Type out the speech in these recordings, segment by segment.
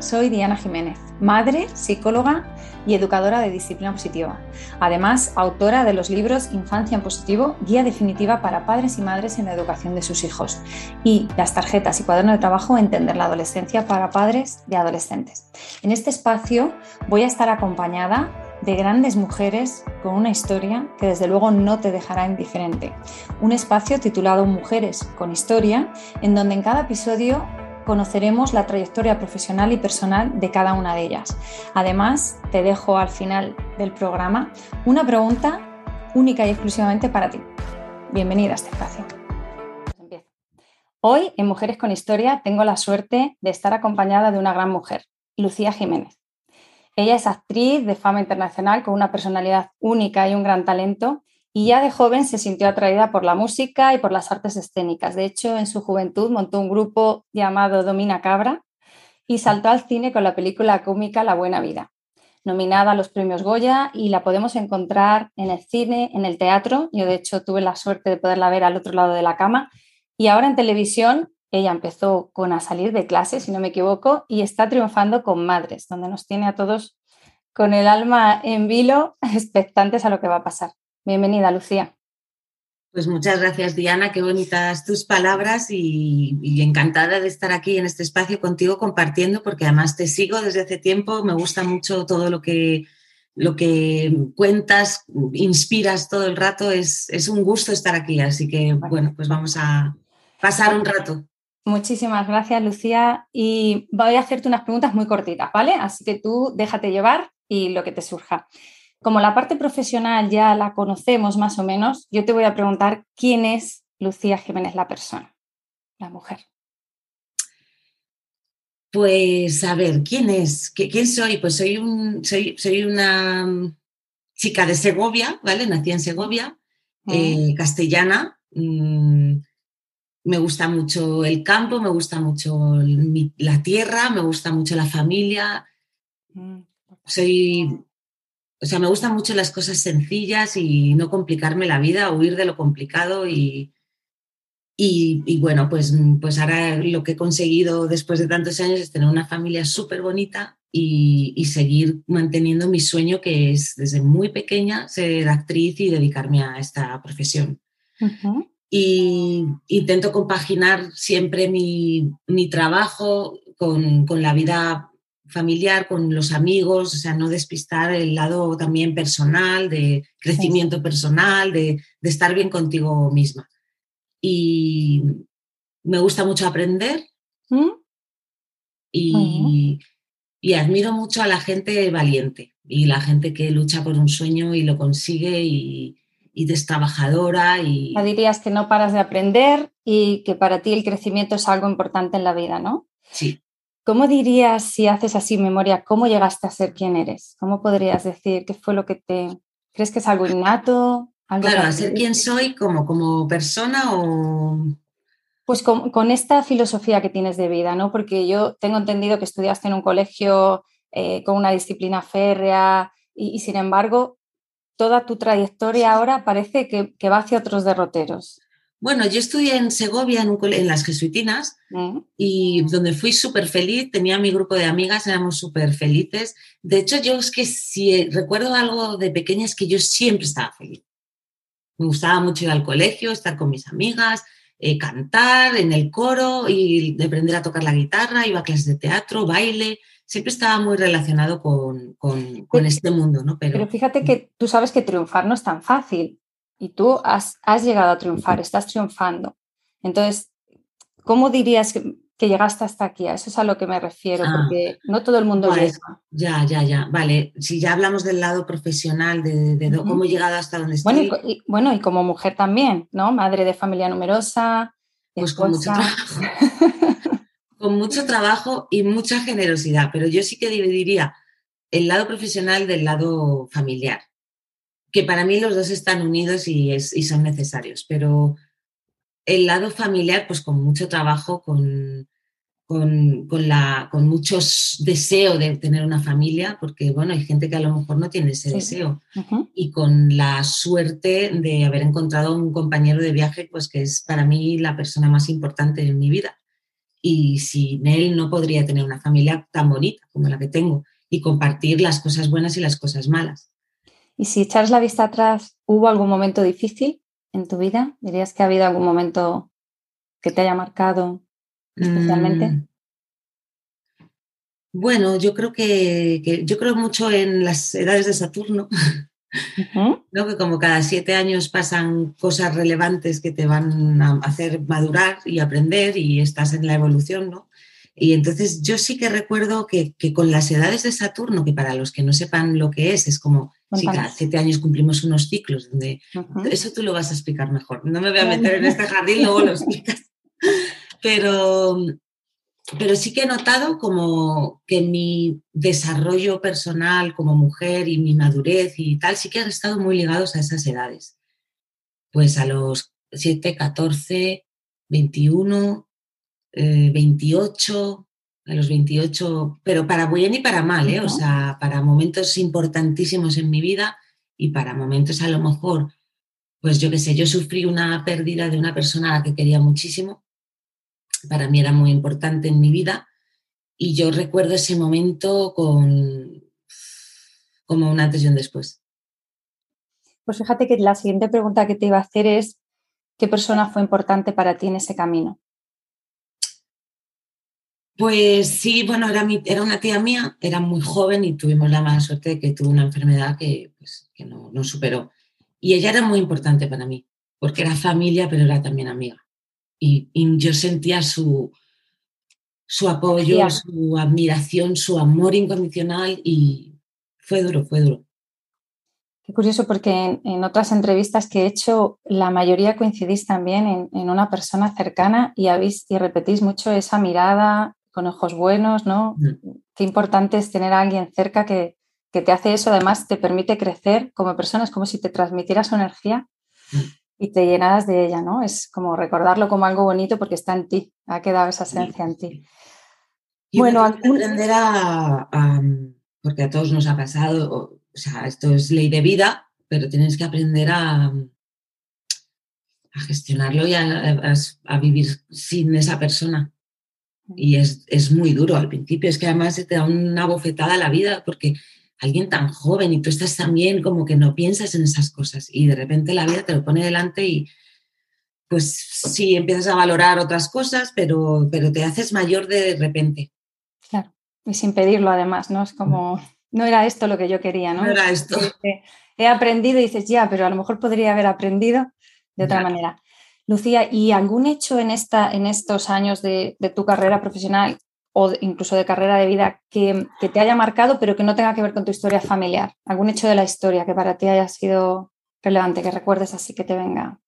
soy Diana Jiménez, madre, psicóloga y educadora de disciplina positiva. Además, autora de los libros Infancia en Positivo, Guía Definitiva para Padres y Madres en la Educación de sus Hijos y las tarjetas y cuaderno de trabajo Entender la Adolescencia para Padres de Adolescentes. En este espacio voy a estar acompañada de grandes mujeres con una historia que desde luego no te dejará indiferente. Un espacio titulado Mujeres con Historia, en donde en cada episodio conoceremos la trayectoria profesional y personal de cada una de ellas. Además, te dejo al final del programa una pregunta única y exclusivamente para ti. Bienvenida a este espacio. Hoy en Mujeres con Historia tengo la suerte de estar acompañada de una gran mujer, Lucía Jiménez. Ella es actriz de fama internacional con una personalidad única y un gran talento y ya de joven se sintió atraída por la música y por las artes escénicas. De hecho, en su juventud montó un grupo llamado Domina Cabra y saltó al cine con la película cómica La Buena Vida, nominada a los premios Goya y la podemos encontrar en el cine, en el teatro. Yo, de hecho, tuve la suerte de poderla ver al otro lado de la cama. Y ahora en televisión, ella empezó con A salir de clase, si no me equivoco, y está triunfando con Madres, donde nos tiene a todos con el alma en vilo, expectantes a lo que va a pasar. Bienvenida, Lucía. Pues muchas gracias, Diana. Qué bonitas tus palabras y, encantada de estar aquí en este espacio contigo compartiendo, porque además te sigo desde hace tiempo. Me gusta mucho todo lo que, lo que cuentas, inspiras todo el rato. Es, es un gusto estar aquí. Así que, bueno, pues vamos a pasar un rato. Muchísimas gracias, Lucía. Y voy a hacerte unas preguntas muy cortitas, ¿vale? Así que tú déjate llevar y lo que te surja. Como la parte profesional ya la conocemos más o menos, yo te voy a preguntar quién es Lucía Jiménez la persona, la mujer. Pues a ver, ¿quién es? ¿Quién soy? Pues soy, un, soy, soy una mm, chica de Segovia, ¿vale? Nací en Segovia, mm. eh, castellana. Mm, me gusta mucho el campo, me gusta mucho la tierra, me gusta mucho la familia. Soy o sea, me gustan mucho las cosas sencillas y no complicarme la vida, huir de lo complicado y, y, bueno, pues, pues ahora lo que he conseguido después de tantos años es tener una familia súper bonita y, seguir manteniendo mi sueño que es desde muy pequeña ser actriz y dedicarme a esta profesión. Y intento compaginar siempre mi, mi trabajo con, con, la vida familiar, con los amigos, o sea, no despistar el lado también personal, de crecimiento personal, de, estar bien contigo misma. Y me gusta mucho aprender ¿Mm? y, admiro mucho a la gente valiente y la gente que lucha por un sueño y lo consigue y, y es trabajadora. Y... Dirías que no paras de aprender y que para ti el crecimiento es algo importante en la vida, ¿no? Sí. ¿Cómo dirías, si haces así memoria, cómo llegaste a ser quien eres? ¿Cómo podrías decir qué fue lo que te... ¿Crees que es algo innato? claro, a ser quien soy como, como persona o... Pues con, esta filosofía que tienes de vida, ¿no? Porque yo tengo entendido que estudiaste en un colegio eh, con una disciplina férrea y, sin embargo toda tu trayectoria ahora parece que, que va hacia otros derroteros. Bueno, yo estudié en Segovia, en, las jesuitinas, mm. y donde fui súper feliz, tenía mi grupo de amigas, éramos súper felices. De hecho, yo es que si recuerdo algo de pequeña es que yo siempre estaba feliz. Me gustaba mucho ir al colegio, estar con mis amigas, eh, cantar en el coro y aprender a tocar la guitarra, iba a clases de teatro, baile, siempre estaba muy relacionado con, con, este mundo, ¿no? Pero, Pero fíjate que tú sabes que triunfar no es tan fácil y tú has, llegado a triunfar, estás triunfando. Entonces, ¿cómo dirías que, llegaste hasta aquí? A eso es a lo que me refiero, ah, porque no todo el mundo vale, Ya, ya, ya. Vale, si ya hablamos del lado profesional, de, cómo he llegado hasta donde estoy. Bueno y, bueno, y como mujer también, ¿no? Madre de familia numerosa. Pues con mucho trabajo. con mucho trabajo y mucha generosidad, pero yo sí que dividiría el lado profesional del lado familiar que para mí los dos están unidos y, son necesarios, pero el lado familiar, pues con mucho trabajo, con, con, la, con muchos deseos de tener una familia, porque bueno, hay gente que a lo mejor no tiene ese deseo, y con la suerte de haber encontrado un compañero de viaje, pues que es para mí la persona más importante en mi vida. y sin él no podría tener una familia tan bonita como la que tengo y compartir las cosas buenas y las cosas malas. Y si echas la vista atrás, ¿hubo algún momento difícil en tu vida? ¿Dirías que ha habido algún momento que te haya marcado especialmente? Mm. Bueno, yo creo que, yo creo mucho en las edades de Saturno, ¿no? que como cada siete años pasan cosas relevantes que te van a hacer madurar y aprender y estás en la evolución, ¿no? Y entonces yo sí que recuerdo que, con las edades de Saturno, que para los que no sepan lo que es, es como si cada siete años cumplimos unos ciclos, donde eso tú lo vas a explicar mejor. No me voy a meter en este jardín, luego lo explicas. Pero, pero sí que he notado como que mi desarrollo personal como mujer y mi madurez y tal, sí que han estado muy ligados a esas edades. Pues a los 7, 14, 21, 28, a los 28, pero para bien y para mal, ¿eh? o sea, para momentos importantísimos en mi vida y para momentos a lo mejor, pues yo qué sé, yo sufrí una pérdida de una persona a la que quería muchísimo, para mí era muy importante en mi vida y yo recuerdo ese momento con como un antes y un después. Pues fíjate que la siguiente pregunta que te iba a hacer es, ¿qué persona fue importante para ti en ese camino? Pues sí, bueno, era, era una tía mía, era muy joven y tuvimos la mala suerte de que tuvo una enfermedad que, pues, no, superó. Y ella era muy importante para mí, porque era familia, pero era también amiga. Y, yo sentía su, su apoyo, su admiración, su amor incondicional y fue duro, fue duro. Qué curioso, porque en, otras entrevistas que he hecho, la mayoría coincidís también en, en una persona cercana y, habéis, y repetís mucho esa mirada, con ojos buenos, ¿no? Qué importante es tener a alguien cerca que, te hace eso, además te permite crecer como persona, es como si te transmitiera su energía y te llenaras de ella, ¿no? Es como recordarlo como algo bonito porque está en ti, ha quedado esa esencia en ti. bueno, aprender a, porque a todos nos ha pasado, o, sea, esto es ley de vida, pero tienes que aprender a, a gestionarlo y a vivir sin esa persona y es, muy duro al principio, es que además te da una bofetada a la vida porque alguien tan joven y tú estás también como que no piensas en esas cosas y de repente la vida te lo pone delante y pues sí, empiezas a valorar otras cosas, pero, pero te haces mayor de repente. Claro, y sin pedirlo además, ¿no? Es como, no era esto lo que yo quería, ¿no? No era esto. He aprendido y dices, ya, pero a lo mejor podría haber aprendido de otra manera. Lucía, ¿y algún hecho en, esta, en estos años de, tu carrera profesional o incluso de carrera de vida que, te haya marcado, pero que no tenga que ver con tu historia familiar? ¿Algún hecho de la historia que para ti haya sido relevante, que recuerdes así que te venga?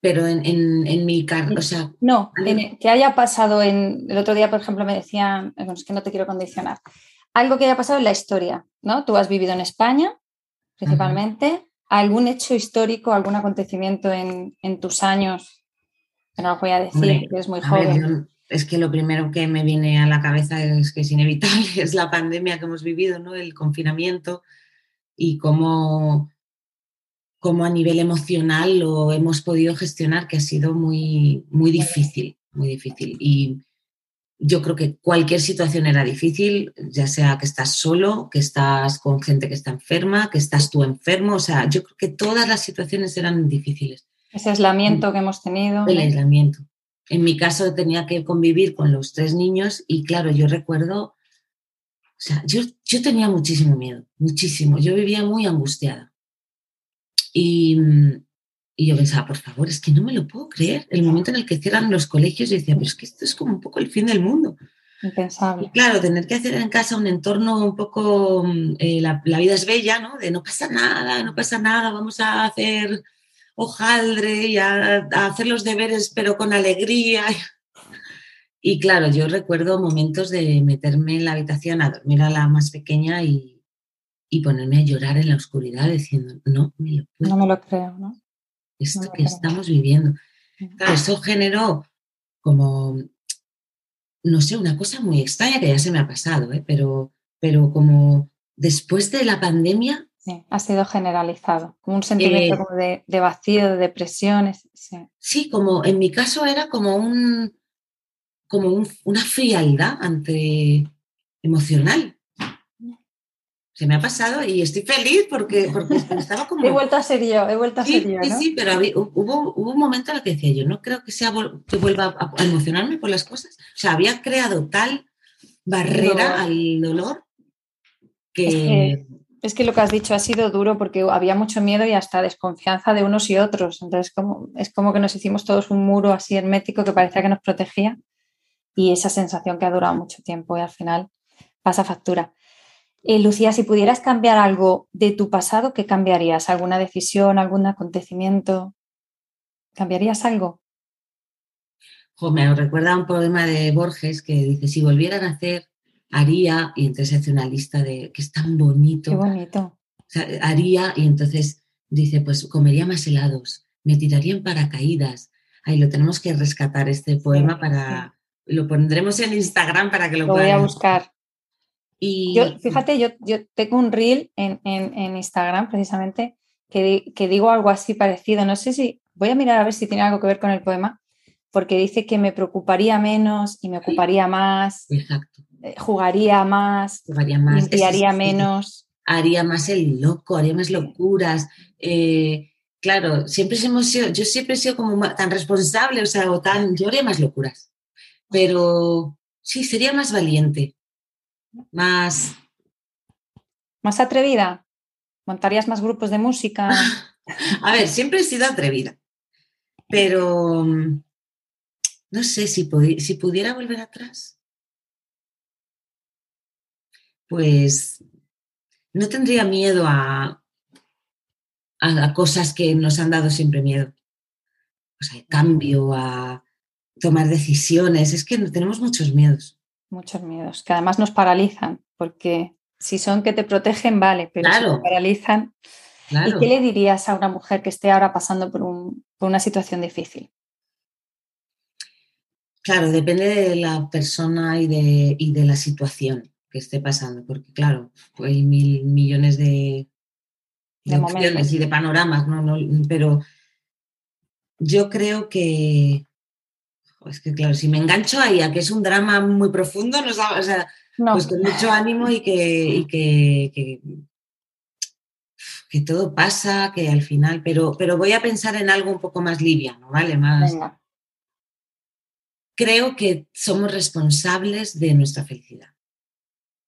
Pero en, mi carrera, o sea... No, que haya pasado en... El otro día, por ejemplo, me decían, es que no te quiero condicionar, algo que haya pasado en la historia, ¿no? Tú has vivido en España, principalmente, algún hecho histórico, algún acontecimiento en, tus años, no lo voy a decir, que es muy joven. es que lo primero que me viene a la cabeza es que es inevitable, es la pandemia que hemos vivido, ¿no? el confinamiento y cómo, cómo a nivel emocional lo hemos podido gestionar, que ha sido muy, muy difícil, muy difícil. Y yo creo que cualquier situación era difícil, ya sea que estás solo, que estás con gente que está enferma, que estás tú enfermo, o sea, yo creo que todas las situaciones eran difíciles. Ese aislamiento que hemos tenido. El aislamiento. En mi caso tenía que convivir con los tres niños y claro, yo recuerdo, o sea, yo, yo tenía muchísimo miedo, muchísimo, yo vivía muy angustiada. Y, y yo pensaba, por favor, es que no me lo puedo creer. El momento en el que cierran los colegios, yo decía, pero es que esto es como un poco el fin del mundo. Impensable. claro, tener que hacer en casa un entorno un poco, mm, eh, la, vida es bella, ¿no? De no pasa nada, no pasa nada, vamos a hacer hojaldre y a, hacer los deberes, pero con alegría. Y claro, yo recuerdo momentos de meterme en la habitación a dormir a la más pequeña y, y ponerme a llorar en la oscuridad diciendo, no me lo puedo. No me lo creo, ¿no? Esto que estamos viviendo. Claro, eso generó como, no sé, una cosa muy extraña que ya se me ha pasado, ¿eh? pero, pero como después de la pandemia... Sí, ha sido generalizado, como un sentimiento de, vacío, de depresión. Sí. como en mi caso era como un, como una frialdad ante emocional. Se me ha pasado y estoy feliz porque, porque estaba como... He vuelto a ser yo, he vuelto a ser yo. Sí, sí, pero hubo, hubo, un momento en el que decía yo, no creo que, sea, que vuelva a, emocionarme por las cosas. O sea, había creado tal barrera al dolor que... Es que, lo que has dicho ha sido duro porque había mucho miedo y hasta desconfianza de unos y otros. Entonces como, es como que nos hicimos todos un muro así hermético que parecía que nos protegía y esa sensación que ha durado mucho tiempo y al final pasa factura. Eh, Lucía, si pudieras cambiar algo de tu pasado, ¿qué cambiarías? ¿Alguna decisión, algún acontecimiento? ¿Cambiarías algo? me recuerda un poema de Borges que dice, si volvieran a hacer, haría, y entonces hace una lista de, que es tan bonito. Qué bonito. haría, y entonces dice, pues comería más helados, me tiraría en paracaídas. Ahí lo tenemos que rescatar este poema para, lo pondremos en Instagram para que lo, lo voy a buscar. Y... Yo, fíjate, yo, yo tengo un reel en, en, Instagram precisamente que, que, digo algo así parecido. No sé si, voy a mirar a ver si tiene algo que ver con el poema, porque dice que me preocuparía menos y me ocuparía más. Exacto. Eh, jugaría más, jugaría más limpiaría menos. Haría más el loco, haría más locuras. Eh, claro, siempre hemos sido, yo siempre he sido como tan responsable, o sea, o tan, yo haría más locuras pero sí, sería más valiente, más... Más atrevida. ¿Montarías más grupos de música? A ver, siempre he sido atrevida, pero no sé si, si pudiera volver atrás. Pues no tendría miedo a, a, cosas que nos han dado siempre miedo. O sea, cambio, a, tomar decisiones. Es que tenemos muchos miedos. Muchos miedos, que además nos paralizan, porque si son que te protegen, vale, pero si te paralizan. ¿Y qué le dirías a una mujer que esté ahora pasando por, una situación difícil? Claro, depende de la persona y de, de la situación que esté pasando, porque claro, hay mil millones de, opciones y de panoramas, ¿no? pero yo creo que, es que claro, si me engancho ahí a que es un drama muy profundo, no, o sea, pues con mucho ánimo y que, que, que, todo pasa, que al final, pero, pero voy a pensar en algo un poco más liviano, ¿vale? Más. Creo que somos responsables de nuestra felicidad.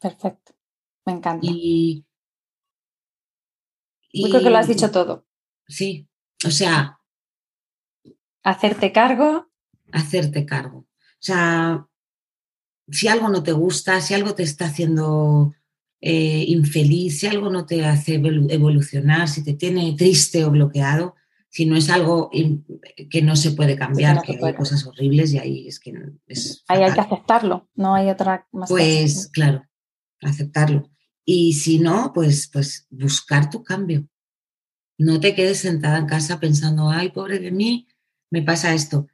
Perfecto, me encanta. Y, Yo creo que lo has dicho todo. Sí, o sea. Hacerte cargo hacerte cargo. O sea, si algo no te gusta, si algo te está haciendo eh, infeliz, si algo no te hace evolucionar, si te tiene triste o bloqueado, si no es algo que no se puede cambiar, que, hay cosas horribles y ahí es que es Ahí hay que aceptarlo, no hay otra más. Pues claro, aceptarlo. Y si no, pues, pues buscar tu cambio. No te quedes sentada en casa pensando, ay, pobre de mí, me pasa esto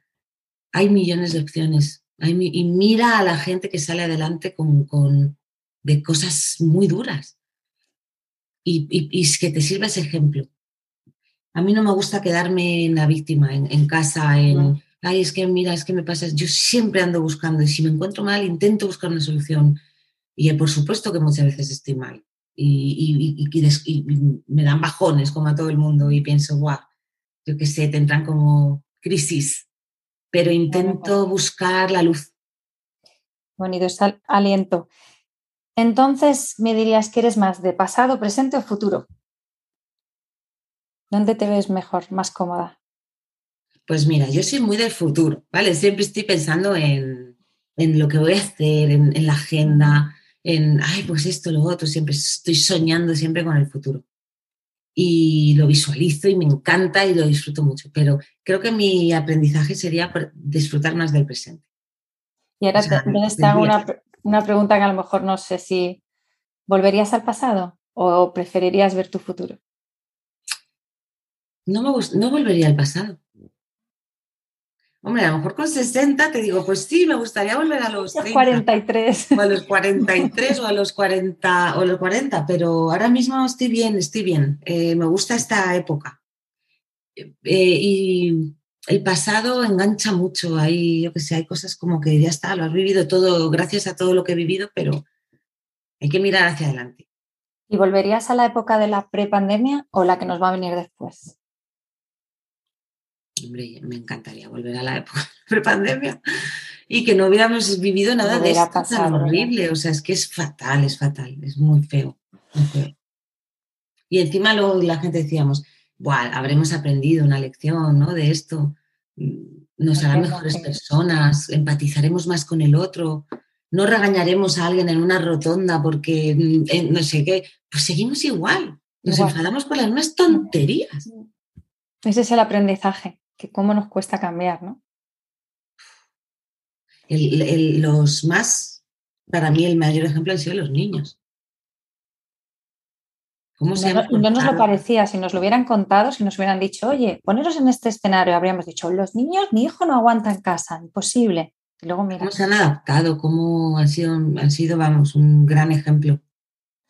hay millones de opciones. y mira a la gente que sale adelante con, de cosas muy duras. Y, y, que te sirva ese ejemplo. A mí no me gusta quedarme en la víctima, en, casa, en, ay, es que mira, es que me pasa, yo siempre ando buscando y si me encuentro mal, intento buscar una solución. Y por supuesto que muchas veces estoy mal y, y me dan bajones como a todo el mundo y pienso, guau, yo qué sé, tendrán como crisis pero intento buscar la luz. Bonito, está aliento. Entonces, ¿me dirías que eres más de pasado, presente o futuro? ¿Dónde te ves mejor, más cómoda? Pues mira, yo soy muy del futuro, ¿vale? Siempre estoy pensando en, lo que voy a hacer, en, en, la agenda, en, ay, pues esto, lo otro, siempre estoy soñando siempre con el futuro y lo visualizo y me encanta y lo disfruto mucho, pero creo que mi aprendizaje sería disfrutar más del presente. Y ahora o está una, una, pregunta que a lo mejor no sé si volverías al pasado o preferirías ver tu futuro. No, me no volvería al pasado. Hombre, a lo mejor con 60 te digo, pues sí, me gustaría volver a los 30, 43. O a los 43 o a los 40 o los 40, pero ahora mismo estoy bien, estoy bien. Eh, me gusta esta época. Eh, y el pasado engancha mucho. Hay, yo que sé, hay cosas como que ya está, lo has vivido todo, gracias a todo lo que he vivido, pero hay que mirar hacia adelante. ¿Y volverías a la época de la prepandemia o la que nos va a venir después? Hombre, me encantaría volver a la época prepandemia. Y que no hubiéramos vivido nada de esto tan horrible. O sea, es que es fatal, es fatal, es muy feo, Y encima luego la gente decíamos, Buah, habremos aprendido una lección ¿no? de esto, nos harán mejores personas, empatizaremos más con el otro, no regañaremos a alguien en una rotonda porque mm, eh, no sé qué, pues seguimos igual, nos enfadamos por las mismas tonterías. Ese es el aprendizaje, que cómo nos cuesta cambiar, ¿no? los más, para mí el mayor ejemplo han sido los niños. ¿Cómo no, no, nos lo parecía, si nos lo hubieran contado, si nos hubieran dicho, oye, poneros en este escenario, habríamos dicho, los niños, mi hijo no aguanta en casa, imposible. Y luego mira. ¿Cómo se han adaptado? ¿Cómo han sido, han sido, vamos, un gran ejemplo?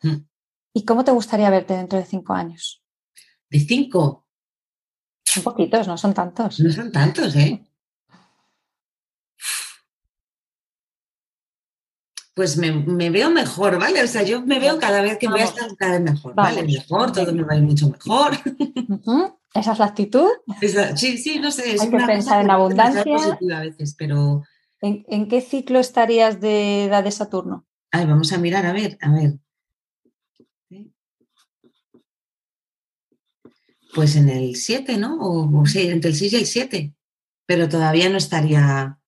Mm. ¿Y cómo te gustaría verte dentro de cinco años? ¿De cinco? Son poquitos, no son tantos. No son tantos, ¿eh? pues me, veo mejor, ¿vale? O sea, yo me veo cada vez que voy a estar cada vez mejor, ¿vale? Mejor, todo me va a ir mucho mejor. ¿Esa es la actitud? sí, sí, no sé. Es Hay que pensar en abundancia. a veces, pero... ¿En, qué ciclo estarías de edad de Saturno? Ay, vamos a mirar, a ver, a ver. Pues en el 7, ¿no? O, entre el 6 y el 7. Pero todavía no estaría...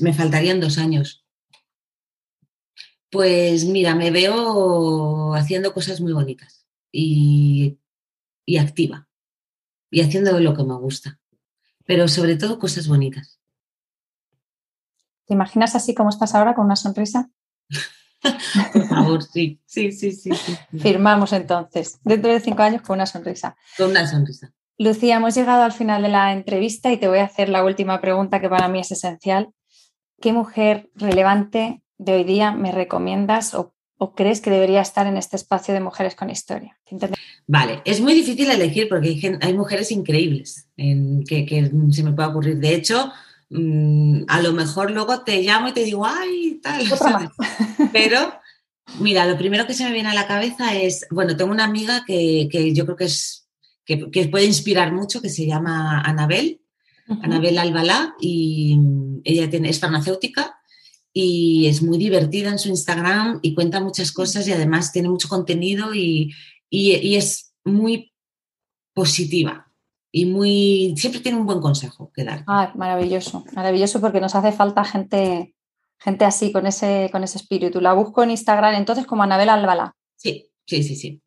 me faltarían dos años. Pues mira, me veo haciendo cosas muy bonitas y, activa y haciendo lo que me gusta, pero sobre todo cosas bonitas. ¿Te imaginas así como estás ahora con una sonrisa? Por favor, sí, sí, sí, sí, Firmamos entonces, dentro de cinco años con una sonrisa. Con una sonrisa. Lucía, hemos llegado al final de la entrevista y te voy a hacer la última pregunta que para mí es esencial. ¿Qué mujer relevante de hoy día me recomiendas o, crees que debería estar en este espacio de mujeres con historia? Vale, es muy difícil elegir porque hay, mujeres increíbles en, que, se me puede ocurrir. De hecho, mm, a lo mejor luego te llamo y te digo, ay, tal. Pero, mira, lo primero que se me viene a la cabeza es, bueno, tengo una amiga que, yo creo que es que, puede inspirar mucho, que se llama Anabel, Anabel Albalá, y ella tiene, es farmacéutica y es muy divertida en su Instagram y cuenta muchas cosas y además tiene mucho contenido y, es muy positiva y muy siempre tiene un buen consejo que dar. Ah, maravilloso, maravilloso porque nos hace falta gente, gente así con ese, con ese espíritu. La busco en Instagram entonces como Anabel Albala. Sí, sí, sí, sí.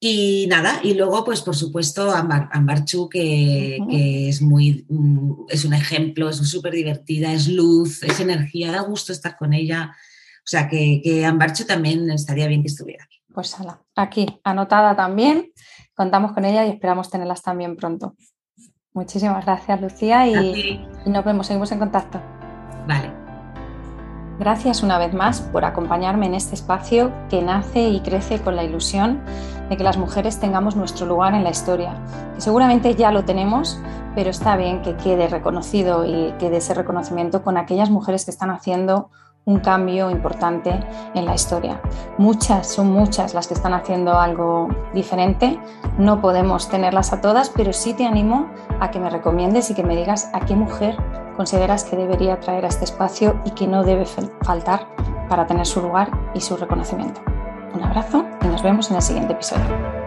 Y nada, y luego, pues por supuesto, Ambar, Ambarchu, que, que, es muy, mm, es un ejemplo, es súper divertida, es luz, es energía, da gusto estar con ella. O sea, que, que Ambarchu también estaría bien que estuviera Pues aquí, anotada también, contamos con ella y esperamos tenerlas también pronto. Muchísimas gracias, Lucía, y, y nos vemos, seguimos en contacto. Vale. Gracias una vez más por acompañarme en este espacio que nace y crece con la ilusión de que las mujeres tengamos nuestro lugar en la historia, que seguramente ya lo tenemos, pero está bien que quede reconocido y quede ese reconocimiento con aquellas mujeres que están haciendo un cambio importante en la historia. Muchas, son muchas las que están haciendo algo diferente. No podemos tenerlas a todas, pero sí te animo a que me recomiendes y que me digas a qué mujer consideras que debería traer a este espacio y que no debe faltar para tener su lugar y su reconocimiento. Un abrazo y nos vemos en el siguiente episodio.